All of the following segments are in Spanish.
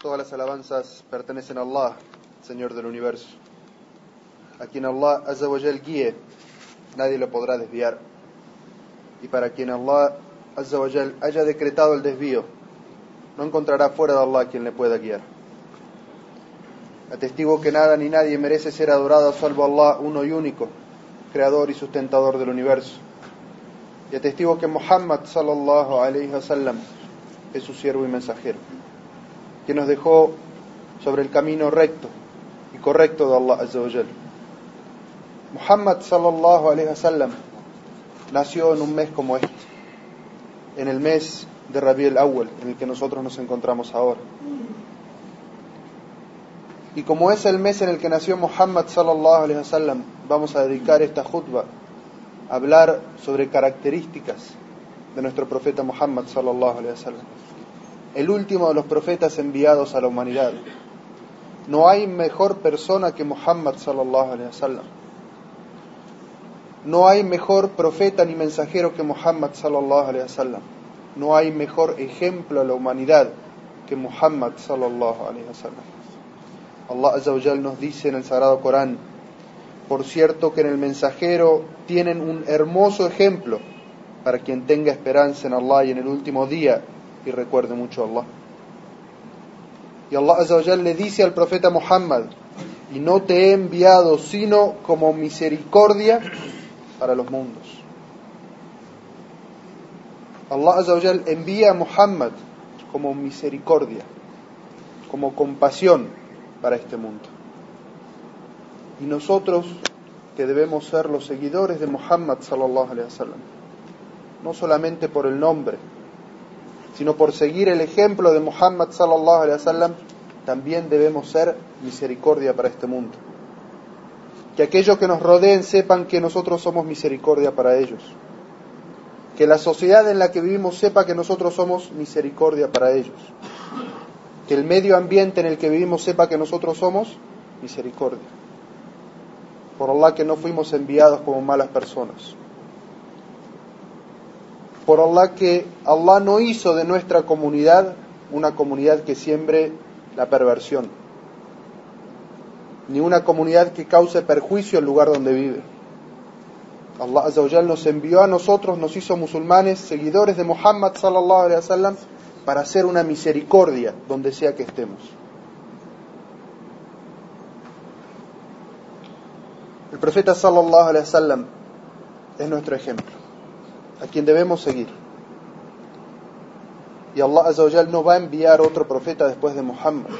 Todas las alabanzas pertenecen a Allah, Señor del universo. A quien Allah Azzawajal guíe, nadie lo podrá desviar. Y para quien Allah Azzawajal haya decretado el desvío, no encontrará fuera de Allah quien le pueda guiar. Atestigo que nada ni nadie merece ser adorado salvo Allah, uno y único, creador y sustentador del universo. Y atestigo que Muhammad sallallahu alayhi wa sallam es su siervo y mensajero que nos dejó sobre el camino recto y correcto de Allah Azza wa Muhammad sallallahu alaihi wasallam nació en un mes como este, en el mes de Rabi al-Awwal, en el que nosotros nos encontramos ahora. Y como es el mes en el que nació Muhammad sallallahu alaihi wasallam, vamos a dedicar esta khutbah a hablar sobre características de nuestro profeta Muhammad sallallahu alaihi wasallam el último de los profetas enviados a la humanidad. No hay mejor persona que Muhammad sallallahu alaihi wasallam. No hay mejor profeta ni mensajero que Muhammad sallallahu alaihi wasallam. No hay mejor ejemplo a la humanidad que Muhammad sallallahu alaihi wasallam. Allah azza nos dice en el sagrado Corán, por cierto que en el mensajero tienen un hermoso ejemplo para quien tenga esperanza en Allah y en el último día y recuerde mucho a Allah. Y Allah Azzawajal le dice al profeta Muhammad, y no te he enviado sino como misericordia para los mundos. Allah Azzawajal envía a Muhammad como misericordia, como compasión para este mundo. Y nosotros que debemos ser los seguidores de Muhammad no solamente por el nombre, sino por seguir el ejemplo de Muhammad sallallahu alaihi wasallam, también debemos ser misericordia para este mundo. Que aquellos que nos rodeen sepan que nosotros somos misericordia para ellos. Que la sociedad en la que vivimos sepa que nosotros somos misericordia para ellos. Que el medio ambiente en el que vivimos sepa que nosotros somos misericordia. Por Allah que no fuimos enviados como malas personas por Allah que Allah no hizo de nuestra comunidad una comunidad que siembre la perversión, ni una comunidad que cause perjuicio al lugar donde vive. Allah nos envió a nosotros, nos hizo musulmanes, seguidores de Muhammad sallallahu para hacer una misericordia donde sea que estemos. El profeta sallallahu alaihi wasallam es nuestro ejemplo a quien debemos seguir. Y Allah Azzawajal no va a enviar otro profeta después de Muhammad.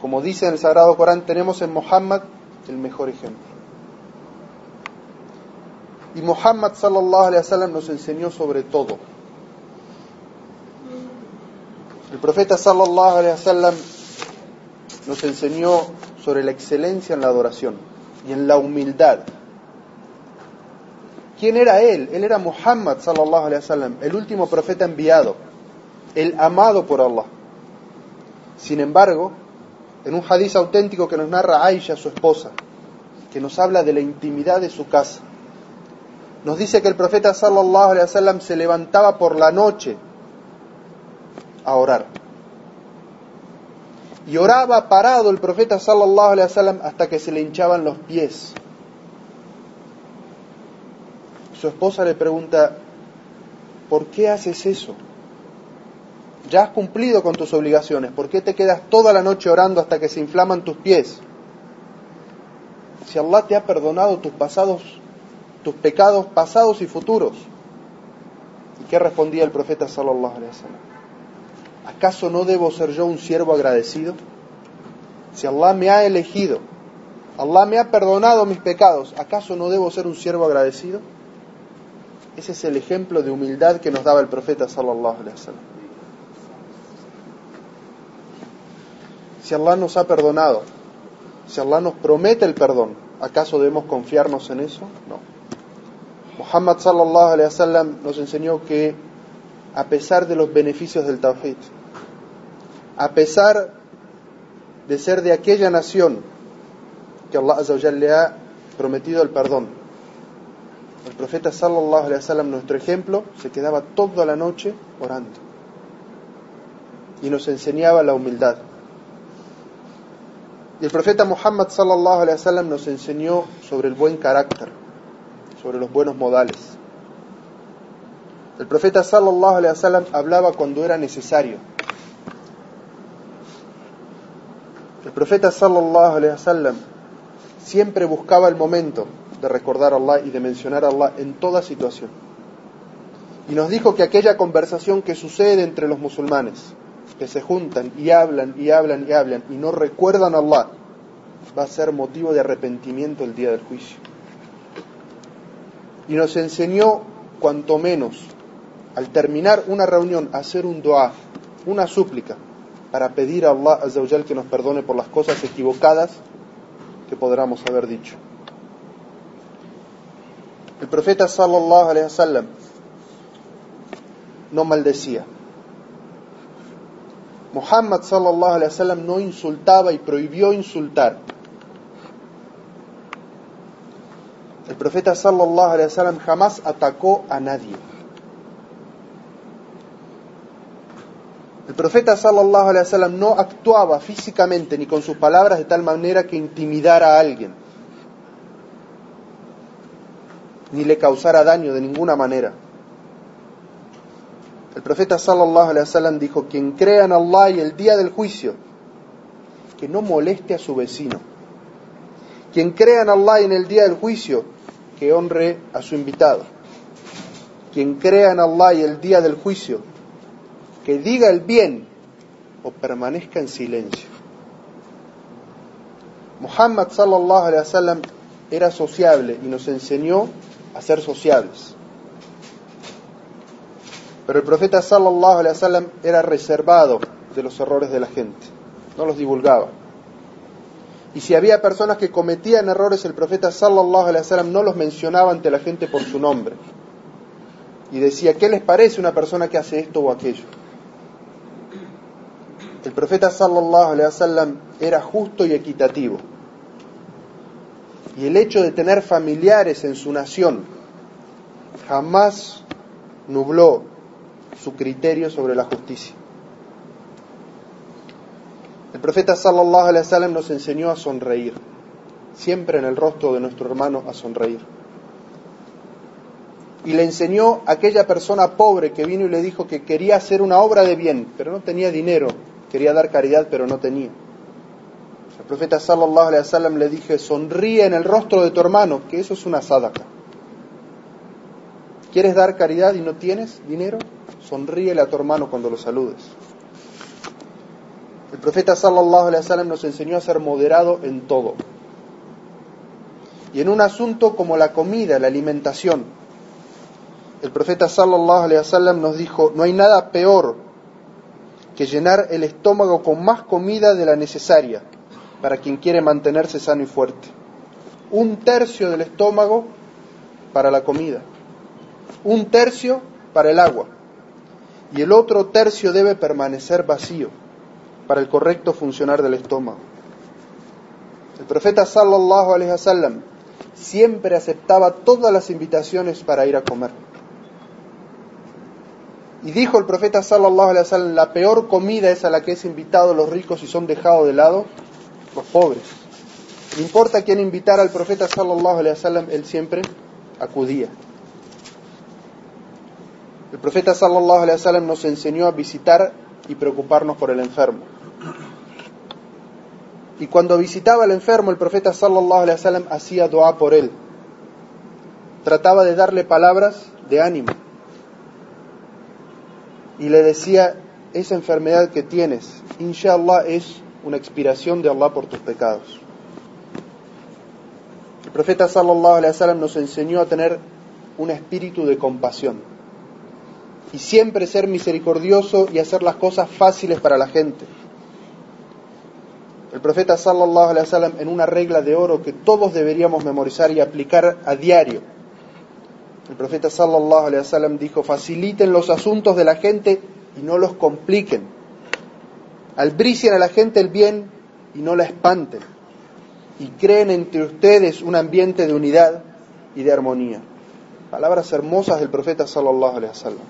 Como dice en el Sagrado Corán, tenemos en Muhammad el mejor ejemplo. Y Muhammad sallallahu alaihi wasallam nos enseñó sobre todo. El profeta sallallahu alaihi wasallam nos enseñó sobre la excelencia en la adoración y en la humildad ¿Quién era él? Él era Muhammad sallallahu alaihi wasallam, el último profeta enviado, el amado por Allah. Sin embargo, en un hadiz auténtico que nos narra Aisha, su esposa, que nos habla de la intimidad de su casa, nos dice que el profeta sallallahu alaihi wasallam se levantaba por la noche a orar. Y oraba parado el profeta sallallahu alaihi wasallam hasta que se le hinchaban los pies su esposa le pregunta, ¿por qué haces eso? Ya has cumplido con tus obligaciones, ¿por qué te quedas toda la noche orando hasta que se inflaman tus pies? Si Allah te ha perdonado tus pasados, tus pecados pasados y futuros. ¿Y qué respondía el profeta sallallahu alaihi wasallam? ¿Acaso no debo ser yo un siervo agradecido? Si Allah me ha elegido, Allah me ha perdonado mis pecados, ¿acaso no debo ser un siervo agradecido? Ese es el ejemplo de humildad que nos daba el profeta sallallahu. Si Allah nos ha perdonado, si Allah nos promete el perdón, ¿acaso debemos confiarnos en eso? No. Muhammad sallallahu nos enseñó que a pesar de los beneficios del tawhid, a pesar de ser de aquella nación que Allah le ha prometido el perdón, el profeta sallallahu alaihi wasallam, nuestro ejemplo, se quedaba toda la noche orando. y nos enseñaba la humildad. Y el profeta Muhammad sallallahu alaihi wasallam nos enseñó sobre el buen carácter, sobre los buenos modales. El profeta sallallahu alaihi wasallam hablaba cuando era necesario. El profeta sallallahu alaihi wasallam siempre buscaba el momento de recordar a Allah y de mencionar a Allah en toda situación. Y nos dijo que aquella conversación que sucede entre los musulmanes, que se juntan y hablan y hablan y hablan y no recuerdan a Allah, va a ser motivo de arrepentimiento el día del juicio. Y nos enseñó, cuanto menos, al terminar una reunión, hacer un dua, una súplica, para pedir a Allah que nos perdone por las cosas equivocadas que podamos haber dicho. El profeta sallallahu alaihi wasallam no maldecía. Muhammad sallallahu alaihi wasallam no insultaba y prohibió insultar. El profeta sallallahu alaihi wasallam jamás atacó a nadie. El profeta sallallahu alaihi wasallam no actuaba físicamente ni con sus palabras de tal manera que intimidara a alguien, ni le causara daño de ninguna manera. El profeta sallallahu alaihi wasallam dijo, quien crea en Allah y el día del juicio, que no moleste a su vecino. Quien crea en Allah y en el día del juicio, que honre a su invitado. Quien crea en Allah y el día del juicio, que diga el bien o permanezca en silencio. Muhammad sallallahu alaihi wasallam era sociable y nos enseñó a ser sociables. Pero el profeta sallallahu alaihi wasallam era reservado de los errores de la gente, no los divulgaba. Y si había personas que cometían errores, el profeta sallallahu alaihi wasallam no los mencionaba ante la gente por su nombre. Y decía, ¿qué les parece una persona que hace esto o aquello? El profeta sallallahu alaihi wasallam era justo y equitativo. Y el hecho de tener familiares en su nación jamás nubló su criterio sobre la justicia. El profeta sallallahu alaihi wasallam nos enseñó a sonreír, siempre en el rostro de nuestro hermano a sonreír. Y le enseñó a aquella persona pobre que vino y le dijo que quería hacer una obra de bien, pero no tenía dinero quería dar caridad pero no tenía. El profeta sallallahu alaihi wasallam le dije, sonríe en el rostro de tu hermano, que eso es una sadaqa. ¿Quieres dar caridad y no tienes dinero? Sonríele a tu hermano cuando lo saludes. El profeta sallallahu alaihi wasallam nos enseñó a ser moderado en todo. Y en un asunto como la comida, la alimentación, el profeta sallallahu alaihi wasallam nos dijo, no hay nada peor que llenar el estómago con más comida de la necesaria para quien quiere mantenerse sano y fuerte. Un tercio del estómago para la comida, un tercio para el agua y el otro tercio debe permanecer vacío para el correcto funcionar del estómago. El profeta sallallahu alaihi wasallam siempre aceptaba todas las invitaciones para ir a comer. Y dijo el profeta sallallahu alaihi wasallam, la peor comida es a la que es invitado los ricos y son dejados de lado los pobres. No importa quién invitara al profeta sallallahu alaihi wasallam, él siempre acudía. El profeta sallallahu alaihi wasallam nos enseñó a visitar y preocuparnos por el enfermo. Y cuando visitaba al enfermo, el profeta sallallahu alaihi wasallam hacía dua por él. Trataba de darle palabras de ánimo y le decía, esa enfermedad que tienes, inshallah es una expiración de Allah por tus pecados. El profeta sallallahu alaihi wasallam nos enseñó a tener un espíritu de compasión y siempre ser misericordioso y hacer las cosas fáciles para la gente. El profeta sallallahu alaihi wasallam en una regla de oro que todos deberíamos memorizar y aplicar a diario el profeta sallallahu alaihi wasallam dijo, faciliten los asuntos de la gente y no los compliquen. Albricien a la gente el bien y no la espanten. Y creen entre ustedes un ambiente de unidad y de armonía. Palabras hermosas del profeta sallallahu alaihi wasallam.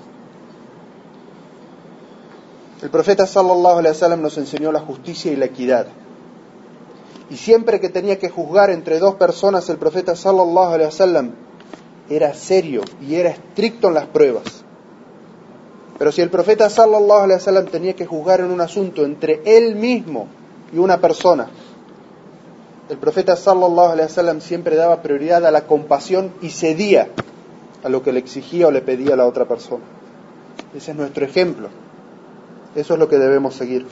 El profeta sallallahu alaihi wasallam nos enseñó la justicia y la equidad. Y siempre que tenía que juzgar entre dos personas, el profeta sallallahu alaihi wasallam era serio y era estricto en las pruebas. Pero si el profeta sallallahu alaihi wasallam tenía que juzgar en un asunto entre él mismo y una persona, el profeta sallallahu alaihi wasallam siempre daba prioridad a la compasión y cedía a lo que le exigía o le pedía la otra persona. Ese es nuestro ejemplo. Eso es lo que debemos seguir.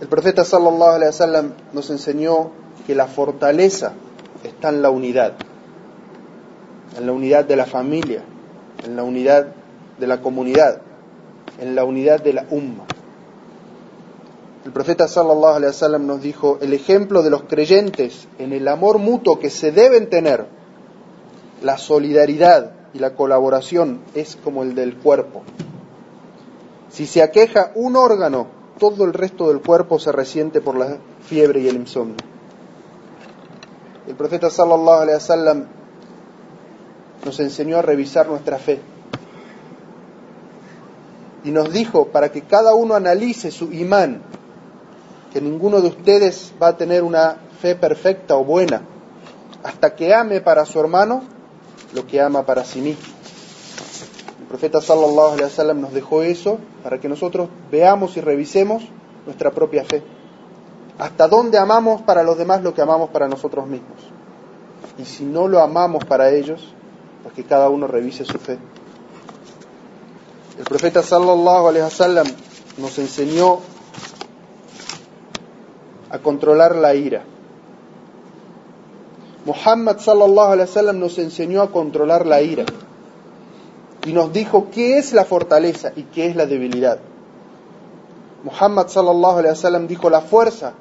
El profeta sallallahu alaihi wasallam nos enseñó que la fortaleza está en la unidad, en la unidad de la familia, en la unidad de la comunidad, en la unidad de la umma. El profeta sallallahu alaihi wasallam nos dijo el ejemplo de los creyentes en el amor mutuo que se deben tener, la solidaridad y la colaboración es como el del cuerpo. Si se aqueja un órgano, todo el resto del cuerpo se resiente por la fiebre y el insomnio. El profeta sallallahu alaihi wasallam nos enseñó a revisar nuestra fe y nos dijo para que cada uno analice su imán, que ninguno de ustedes va a tener una fe perfecta o buena hasta que ame para su hermano lo que ama para sí mismo. El profeta sallallahu alaihi wasallam nos dejó eso para que nosotros veamos y revisemos nuestra propia fe. Hasta dónde amamos para los demás lo que amamos para nosotros mismos. Y si no lo amamos para ellos, pues que cada uno revise su fe. El profeta sallallahu alaihi wasallam nos enseñó a controlar la ira. Muhammad sallallahu alaihi wasallam nos enseñó a controlar la ira y nos dijo qué es la fortaleza y qué es la debilidad. Muhammad sallallahu alaihi wasallam dijo la fuerza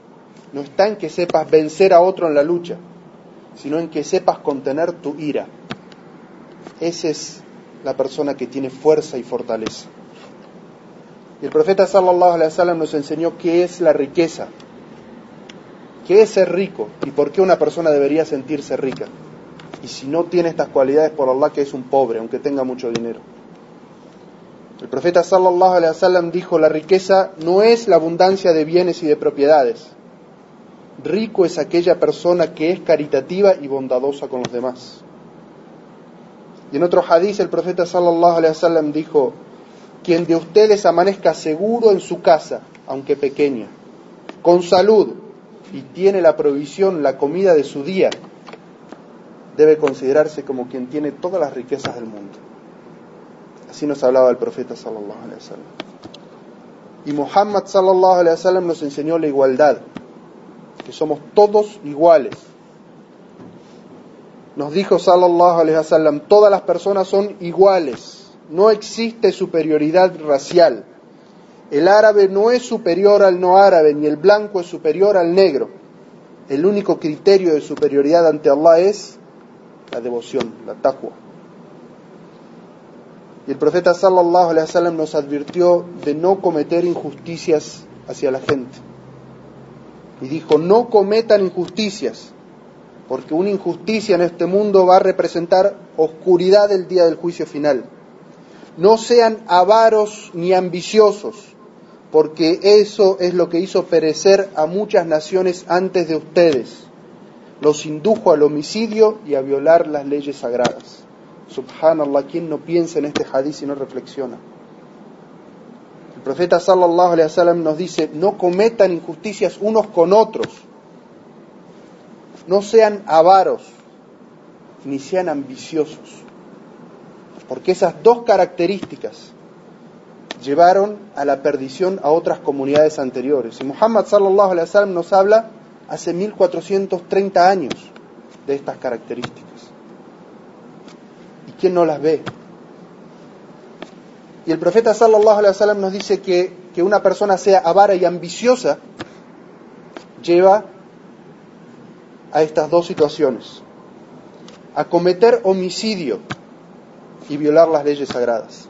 no está en que sepas vencer a otro en la lucha, sino en que sepas contener tu ira. Esa es la persona que tiene fuerza y fortaleza. Y el profeta sallallahu alaihi wasallam nos enseñó qué es la riqueza, qué es ser rico y por qué una persona debería sentirse rica. Y si no tiene estas cualidades, por Allah que es un pobre, aunque tenga mucho dinero. El profeta sallallahu alaihi wasallam dijo, la riqueza no es la abundancia de bienes y de propiedades. Rico es aquella persona que es caritativa y bondadosa con los demás. Y en otro hadiz el profeta sallallahu alaihi wasallam dijo, quien de ustedes amanezca seguro en su casa, aunque pequeña, con salud y tiene la provisión, la comida de su día, debe considerarse como quien tiene todas las riquezas del mundo. Así nos hablaba el profeta sallallahu alaihi wasallam. Y Muhammad sallallahu alaihi wasallam nos enseñó la igualdad, que somos todos iguales. Nos dijo sallallahu alaihi wasallam, todas las personas son iguales, no existe superioridad racial. El árabe no es superior al no árabe, ni el blanco es superior al negro. El único criterio de superioridad ante Allah es la devoción, la taqwa. Y el profeta sallallahu alaihi wasallam nos advirtió de no cometer injusticias hacia la gente. Y dijo, no cometan injusticias, porque una injusticia en este mundo va a representar oscuridad el día del juicio final. No sean avaros ni ambiciosos, porque eso es lo que hizo perecer a muchas naciones antes de ustedes los indujo al homicidio y a violar las leyes sagradas. Subhanallah, ¿quién no piensa en este hadith y no reflexiona? El profeta sallallahu alaihi wasallam nos dice, no cometan injusticias unos con otros, no sean avaros, ni sean ambiciosos, porque esas dos características llevaron a la perdición a otras comunidades anteriores. Y Muhammad sallallahu alaihi wasallam nos habla hace 1430 años de estas características. ¿Y quién no las ve? Y el profeta sallallahu alaihi wasallam nos dice que, que una persona sea avara y ambiciosa lleva a estas dos situaciones. A cometer homicidio y violar las leyes sagradas.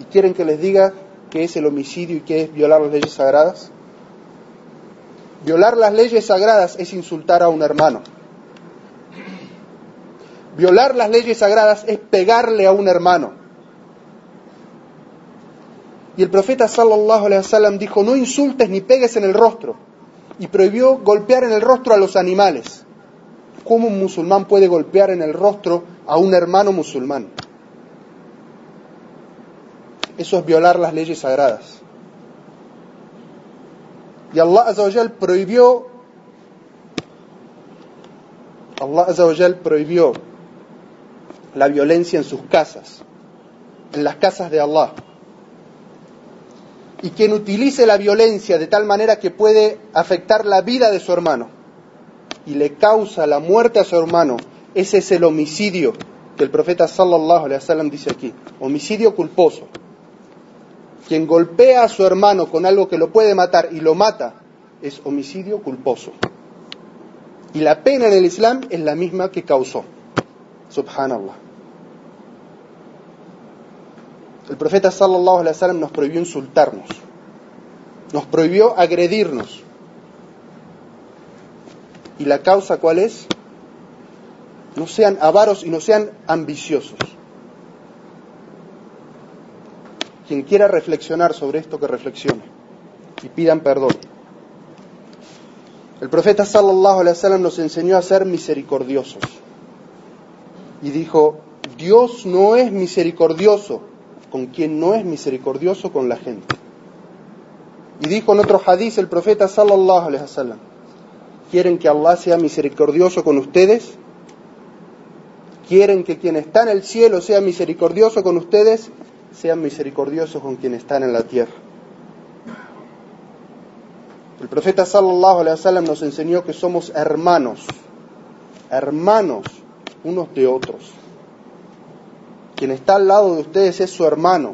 ¿Y quieren que les diga qué es el homicidio y qué es violar las leyes sagradas? Violar las leyes sagradas es insultar a un hermano. Violar las leyes sagradas es pegarle a un hermano. Y el profeta sallallahu alaihi wasallam dijo, no insultes ni pegues en el rostro. Y prohibió golpear en el rostro a los animales. ¿Cómo un musulmán puede golpear en el rostro a un hermano musulmán? Eso es violar las leyes sagradas. Y Allah Azawajal prohibió Allah Azawajal prohibió la violencia en sus casas, en las casas de Allah. Y quien utilice la violencia de tal manera que puede afectar la vida de su hermano y le causa la muerte a su hermano, ese es el homicidio que el profeta sallallahu alaihi wasallam dice aquí, homicidio culposo. Quien golpea a su hermano con algo que lo puede matar y lo mata es homicidio culposo. Y la pena en el Islam es la misma que causó. Subhanallah. El profeta sallallahu alaihi wasallam nos prohibió insultarnos. Nos prohibió agredirnos. ¿Y la causa cuál es? No sean avaros y no sean ambiciosos. Quien quiera reflexionar sobre esto, que reflexione y pidan perdón. El profeta sallallahu alaihi wasallam nos enseñó a ser misericordiosos. Y dijo, Dios no es misericordioso con quien no es misericordioso con la gente. Y dijo en otro hadiz el profeta sallallahu alaihi wasallam, ¿quieren que Allah sea misericordioso con ustedes? ¿Quieren que quien está en el cielo sea misericordioso con ustedes? Sean misericordiosos con quien están en la tierra. El profeta sallallahu alaihi wasallam nos enseñó que somos hermanos, hermanos unos de otros. Quien está al lado de ustedes es su hermano.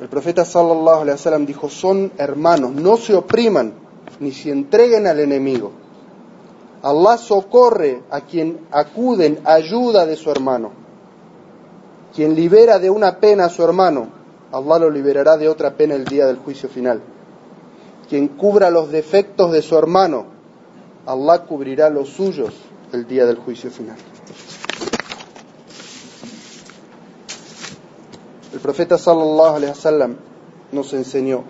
El profeta sallallahu alaihi wasallam dijo, son hermanos, no se opriman ni se entreguen al enemigo. Allah socorre a quien acude en ayuda de su hermano. Quien libera de una pena a su hermano, Allah lo liberará de otra pena el día del juicio final. Quien cubra los defectos de su hermano, Allah cubrirá los suyos el día del juicio final. El profeta sallallahu alaihi wasallam nos enseñó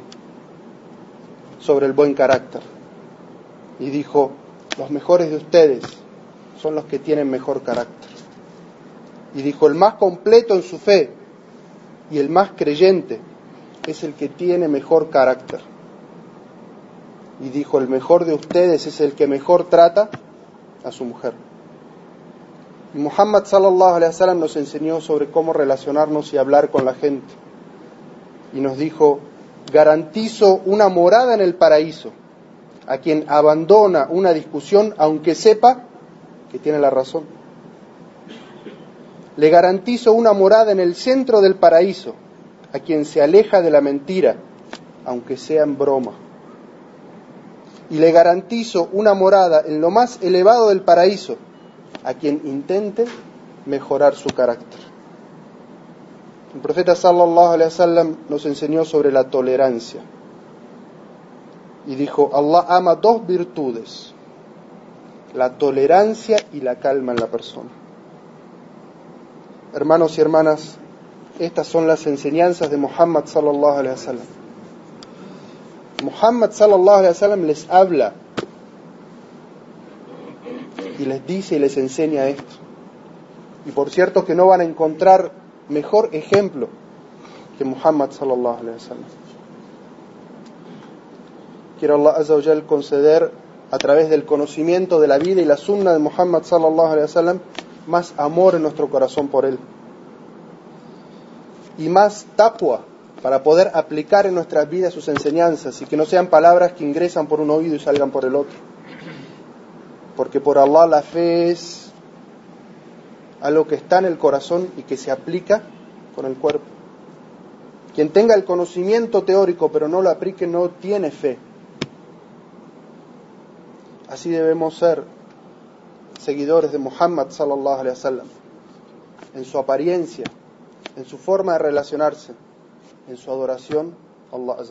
sobre el buen carácter y dijo, los mejores de ustedes son los que tienen mejor carácter. Y dijo, el más completo en su fe y el más creyente es el que tiene mejor carácter. Y dijo, el mejor de ustedes es el que mejor trata a su mujer. Y Muhammad sallallahu alaihi wasallam nos enseñó sobre cómo relacionarnos y hablar con la gente. Y nos dijo, garantizo una morada en el paraíso a quien abandona una discusión aunque sepa que tiene la razón. Le garantizo una morada en el centro del paraíso a quien se aleja de la mentira aunque sea en broma. Y le garantizo una morada en lo más elevado del paraíso a quien intente mejorar su carácter. El profeta sallallahu alaihi wasallam nos enseñó sobre la tolerancia y dijo, Allah ama dos virtudes, la tolerancia y la calma en la persona. Hermanos y hermanas, estas son las enseñanzas de Muhammad sallallahu alaihi wasallam. Muhammad sallallahu alaihi wasallam les habla y les dice y les enseña esto. Y por cierto que no van a encontrar mejor ejemplo que Muhammad sallallahu alaihi wasallam. Quiero Allah azza wa conceder a través del conocimiento de la vida y la sunna de Muhammad sallallahu alaihi wasallam más amor en nuestro corazón por él y más taqwa para poder aplicar en nuestras vidas sus enseñanzas y que no sean palabras que ingresan por un oído y salgan por el otro porque por Allah la fe es algo que está en el corazón y que se aplica con el cuerpo. Quien tenga el conocimiento teórico pero no lo aplique no tiene fe. Así debemos ser seguidores de Muhammad sallallahu alaihi wasallam en su apariencia, en su forma de relacionarse, en su adoración a Allah